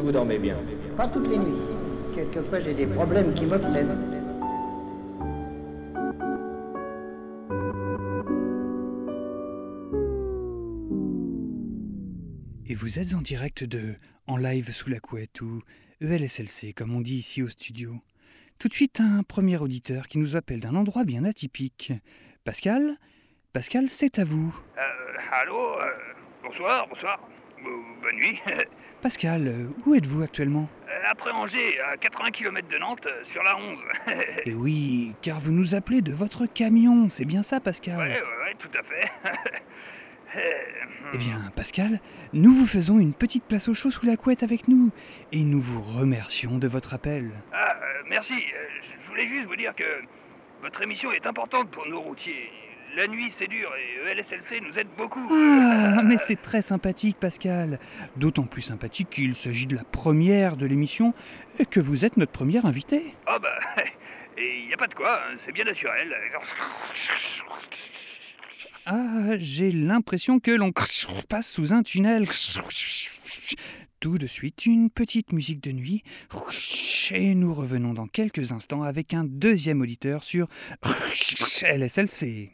dormez bien Pas toutes les nuits. Quelquefois, j'ai des problèmes qui m'obsèdent. Et vous êtes en direct de En live sous la couette ou ELSLC, comme on dit ici au studio. Tout de suite, un premier auditeur qui nous appelle d'un endroit bien atypique. Pascal Pascal, c'est à vous. Euh, allô euh, Bonsoir, bonsoir. Euh, bonne nuit. Pascal, euh, où êtes-vous actuellement? Euh, Après Angers, à 80 km de Nantes, euh, sur la 11. Eh oui, car vous nous appelez de votre camion, c'est bien ça, Pascal? Ouais, ouais, ouais, tout à fait. Eh bien, Pascal, nous vous faisons une petite place au chaud sous la couette avec nous, et nous vous remercions de votre appel. Ah, euh, merci. Je voulais juste vous dire que votre émission est importante pour nos routiers. La nuit, c'est dur et ELSLC nous aide beaucoup. Ah, mais c'est très sympathique, Pascal. D'autant plus sympathique qu'il s'agit de la première de l'émission et que vous êtes notre premier invité. Ah bah, et il n'y a pas de quoi, hein, c'est bien naturel. Ah, j'ai l'impression que l'on passe sous un tunnel. Tout de suite, une petite musique de nuit. Et nous revenons dans quelques instants avec un deuxième auditeur sur LSLC.